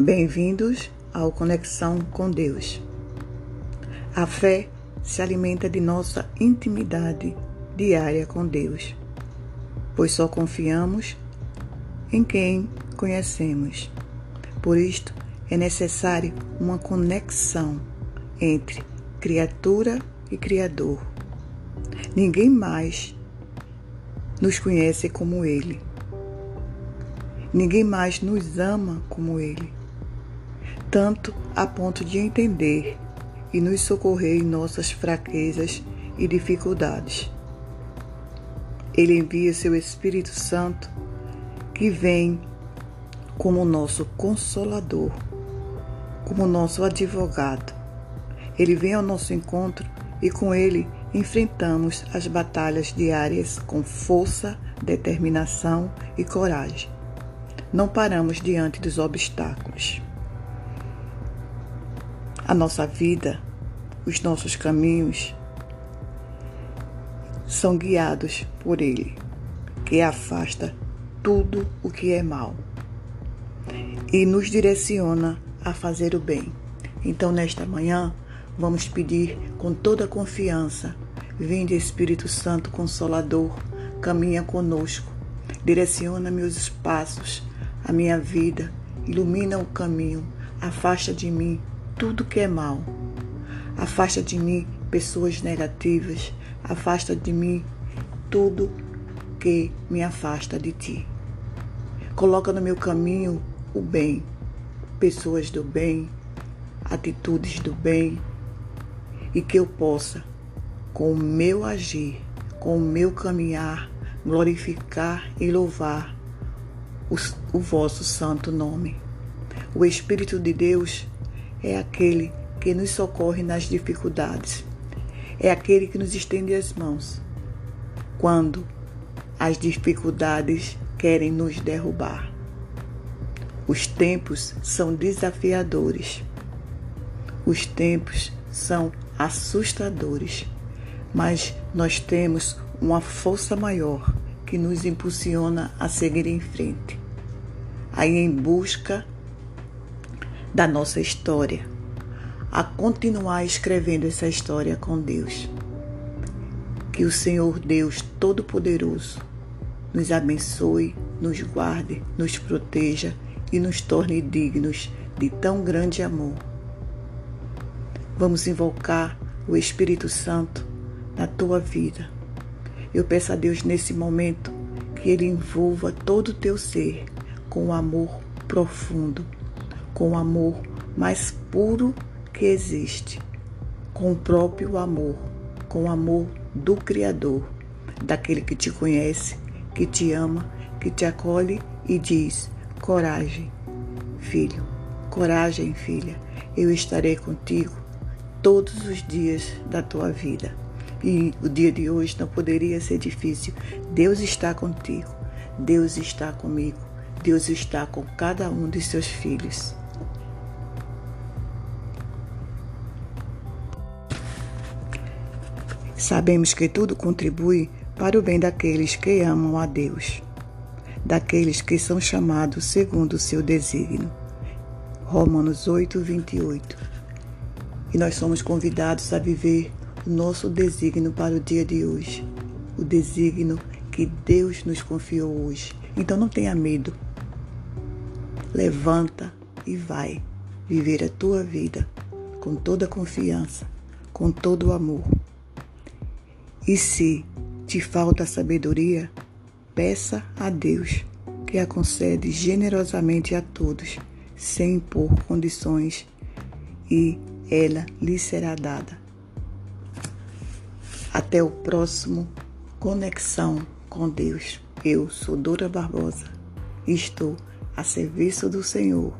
Bem-vindos ao Conexão com Deus. A fé se alimenta de nossa intimidade diária com Deus, pois só confiamos em quem conhecemos. Por isto, é necessário uma conexão entre criatura e Criador. Ninguém mais nos conhece como Ele. Ninguém mais nos ama como Ele tanto a ponto de entender e nos socorrer em nossas fraquezas e dificuldades. Ele envia seu Espírito Santo, que vem como nosso consolador, como nosso advogado. Ele vem ao nosso encontro e com ele enfrentamos as batalhas diárias com força, determinação e coragem. Não paramos diante dos obstáculos. A nossa vida, os nossos caminhos são guiados por Ele, que afasta tudo o que é mal e nos direciona a fazer o bem. Então, nesta manhã, vamos pedir com toda confiança: Vinde Espírito Santo Consolador, caminha conosco, direciona meus passos, a minha vida, ilumina o caminho, afasta de mim tudo que é mal. Afasta de mim pessoas negativas, afasta de mim tudo que me afasta de ti. Coloca no meu caminho o bem, pessoas do bem, atitudes do bem, e que eu possa, com o meu agir, com o meu caminhar, glorificar e louvar o, o vosso santo nome. O Espírito de Deus é aquele que nos socorre nas dificuldades, é aquele que nos estende as mãos quando as dificuldades querem nos derrubar. Os tempos são desafiadores, os tempos são assustadores, mas nós temos uma força maior que nos impulsiona a seguir em frente, aí em busca da nossa história, a continuar escrevendo essa história com Deus. Que o Senhor Deus Todo-Poderoso nos abençoe, nos guarde, nos proteja e nos torne dignos de tão grande amor. Vamos invocar o Espírito Santo na tua vida. Eu peço a Deus nesse momento que Ele envolva todo o teu ser com um amor profundo com o amor mais puro que existe, com o próprio amor, com o amor do Criador, daquele que te conhece, que te ama, que te acolhe e diz: coragem, filho, coragem, filha, eu estarei contigo todos os dias da tua vida. E o dia de hoje não poderia ser difícil. Deus está contigo, Deus está comigo, Deus está com cada um de seus filhos. Sabemos que tudo contribui para o bem daqueles que amam a Deus, daqueles que são chamados segundo o seu desígnio. Romanos 8, 28. E nós somos convidados a viver o nosso desígnio para o dia de hoje, o desígnio que Deus nos confiou hoje. Então não tenha medo. Levanta e vai viver a tua vida com toda a confiança, com todo o amor. E se te falta sabedoria, peça a Deus, que a concede generosamente a todos, sem impor condições, e ela lhe será dada. Até o próximo Conexão com Deus. Eu sou Dora Barbosa e estou a serviço do Senhor